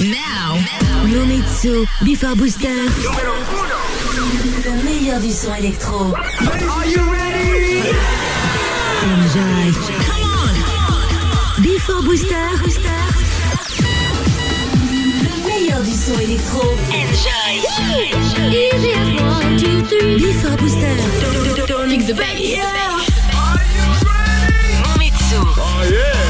Now. L'Ometsu, Before Booster. Numéro 1. Le meilleur du son électro. Are you ready? Enjoy. Come on. Before Booster. Booster. Le meilleur du son électro. Enjoy. Easy as one, two, three. Before Booster. Don't, don't, don't, the bass. Yeah. Are you ready? Oh yeah.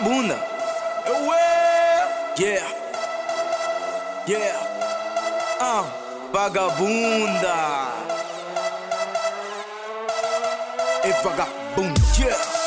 a bunda. Eu Yeah. Yeah. Ah, vagabunda. E vagabunda. Yeah.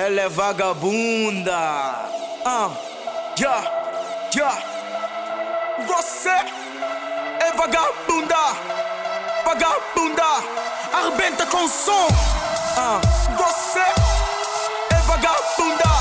Ela é vagabunda. Ah, já, já. Você é vagabunda, vagabunda. Arrebenta com som. Ah, você é vagabunda.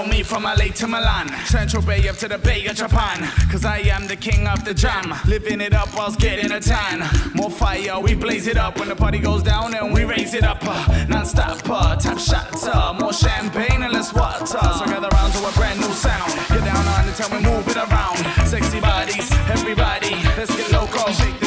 Know me from LA to Milan, Central Bay up to the Bay of Japan. Cause I am the king of the jam, living it up whilst getting a tan. More fire, we blaze it up when the party goes down and we raise it up. Uh, non stop, uh, tap shots, uh, more champagne and less water. So gather round to a brand new sound. Get down on the town, we move it around. Sexy bodies, everybody, let's get loco, shake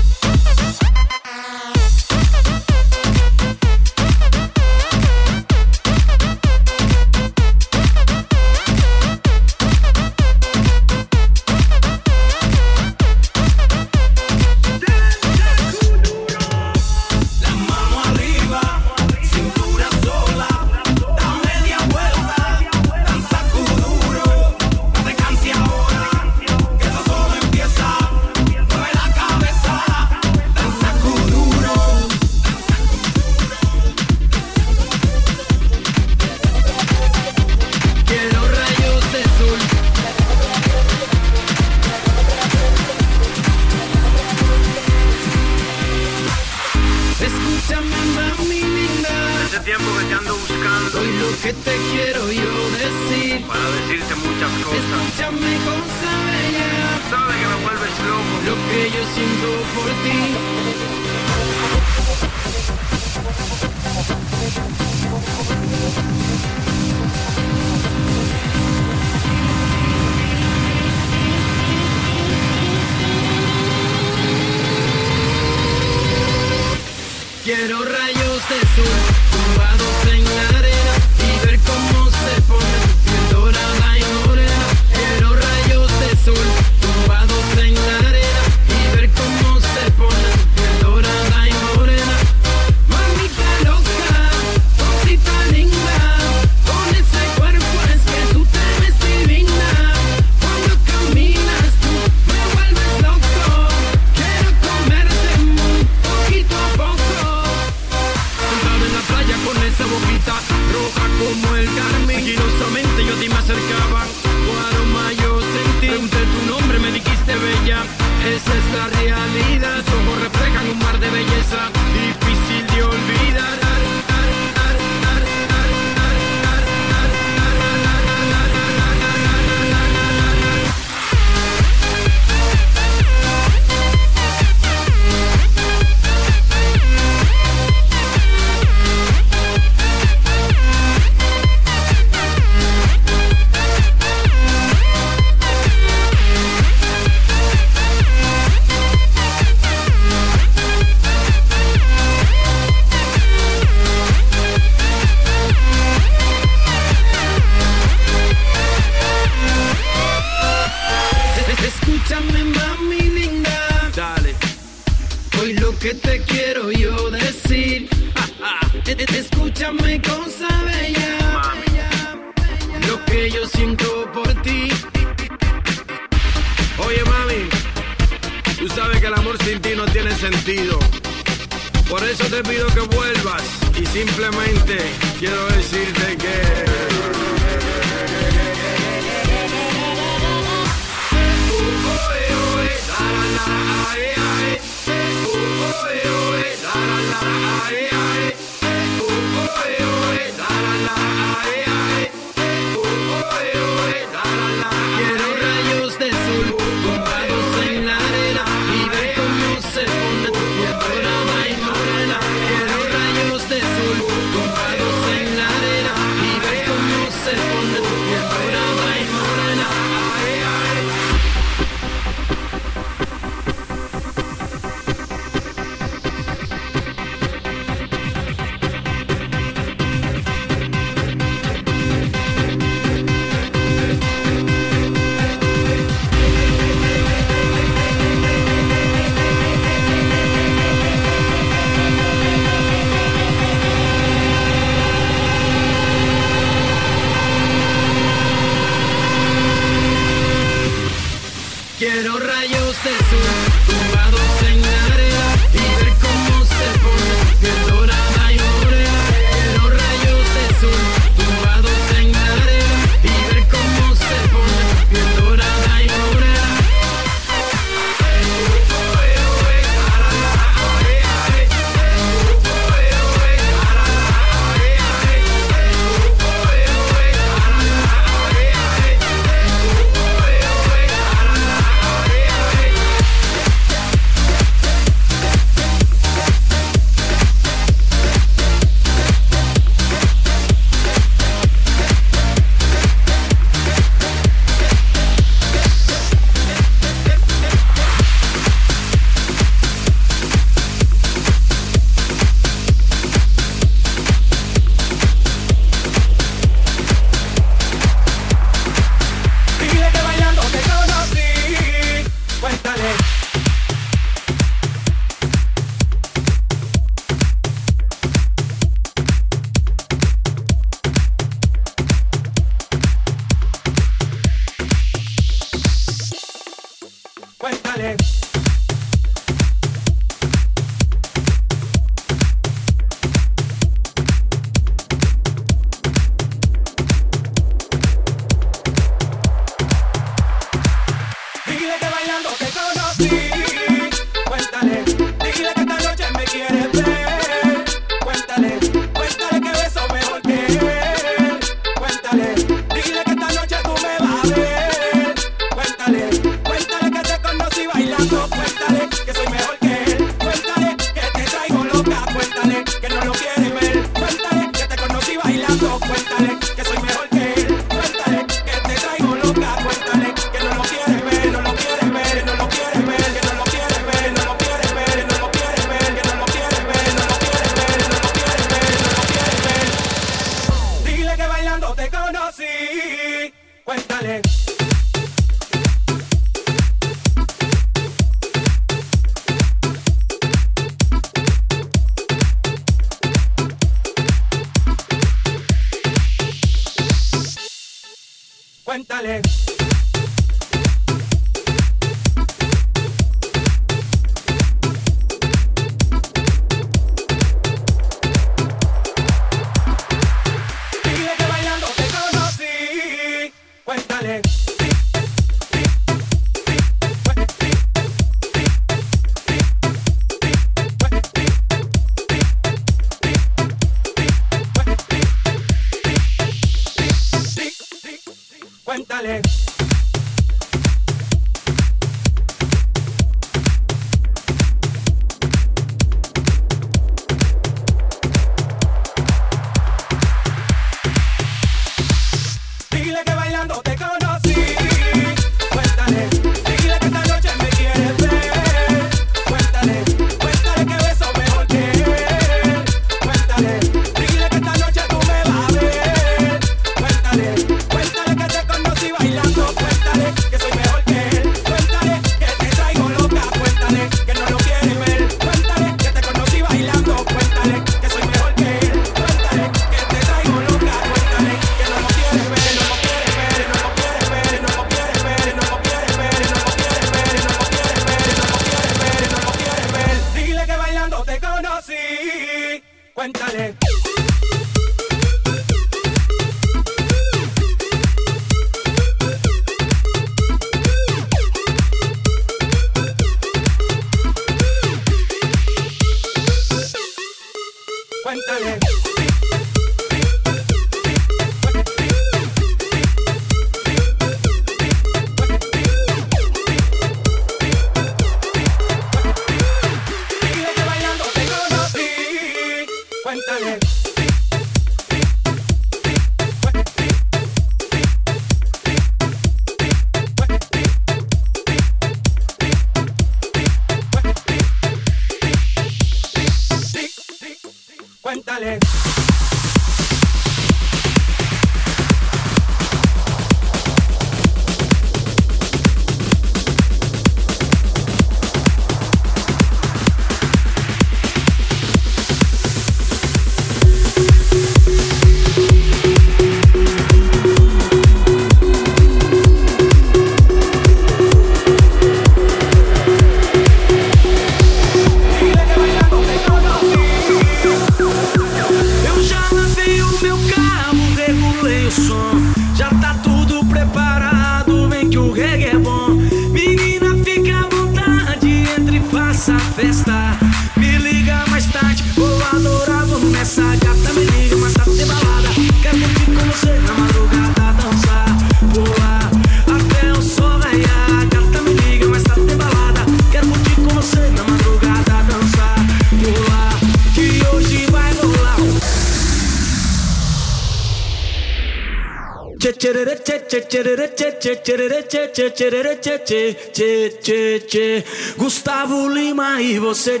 Gustavo Lima e você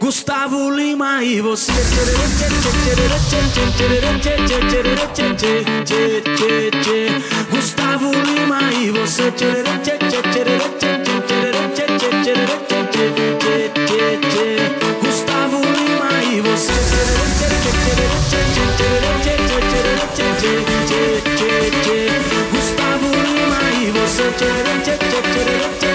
Gustavo Lima e você Gustavo Lima e você chit chit chit chit chit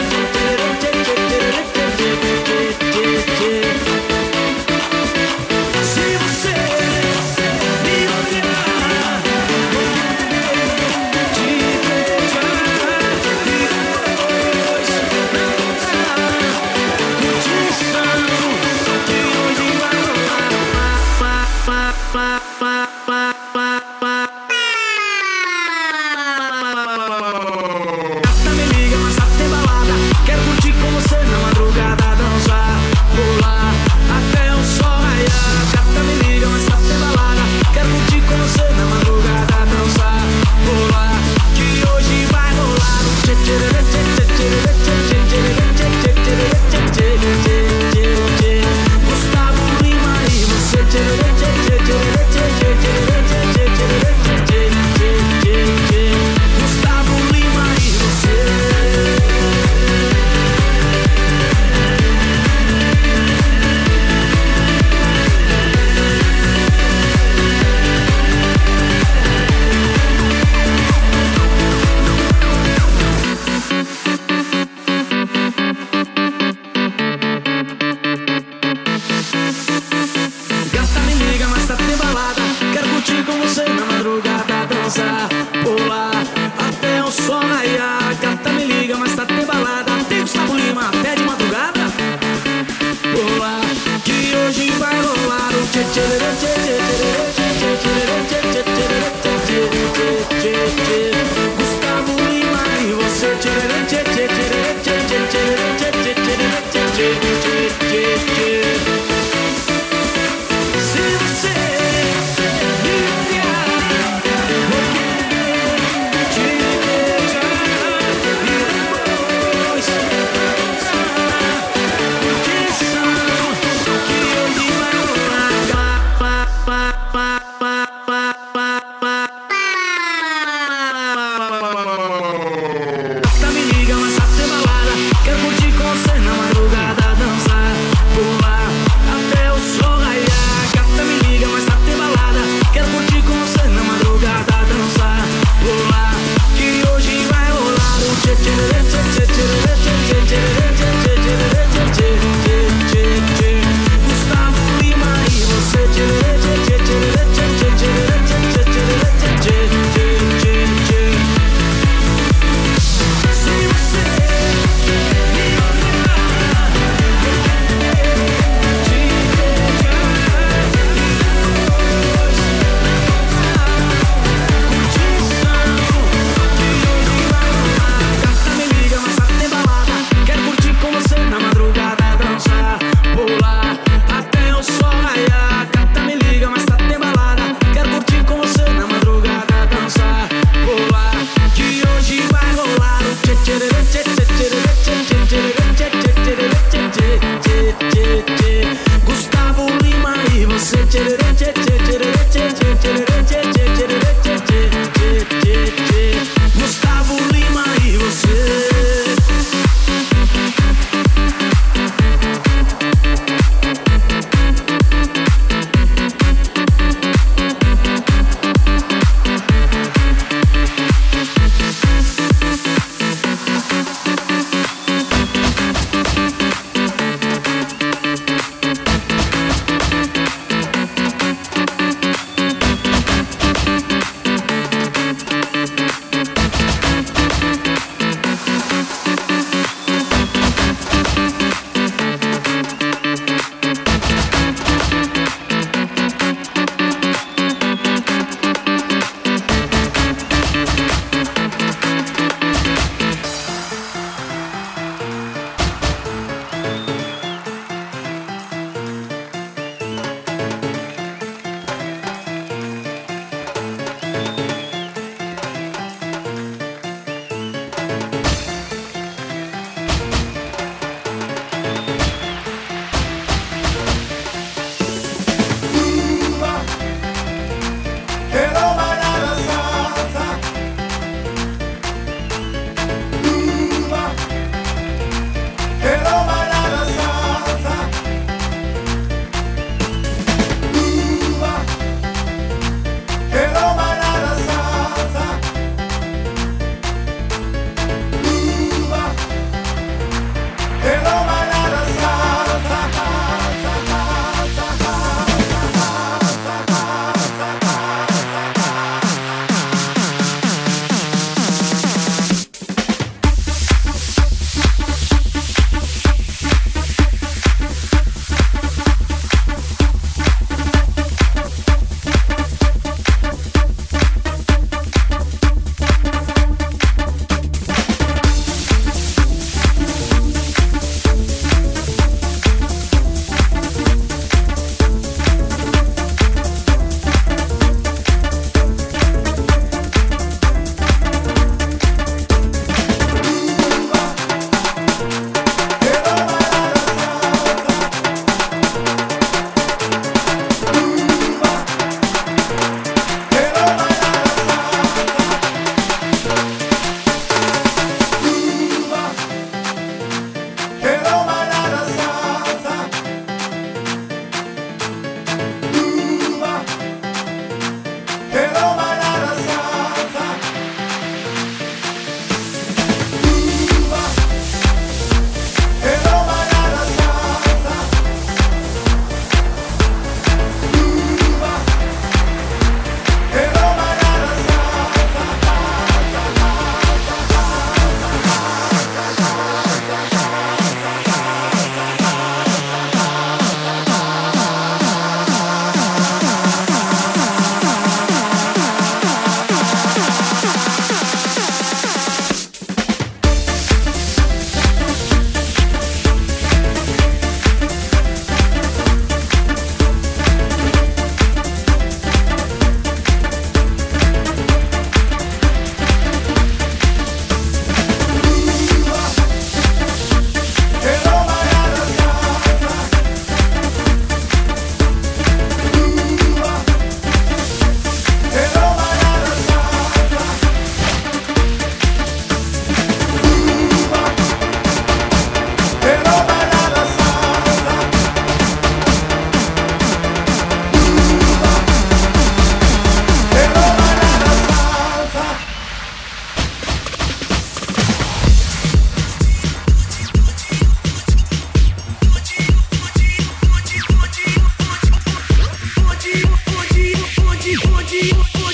you.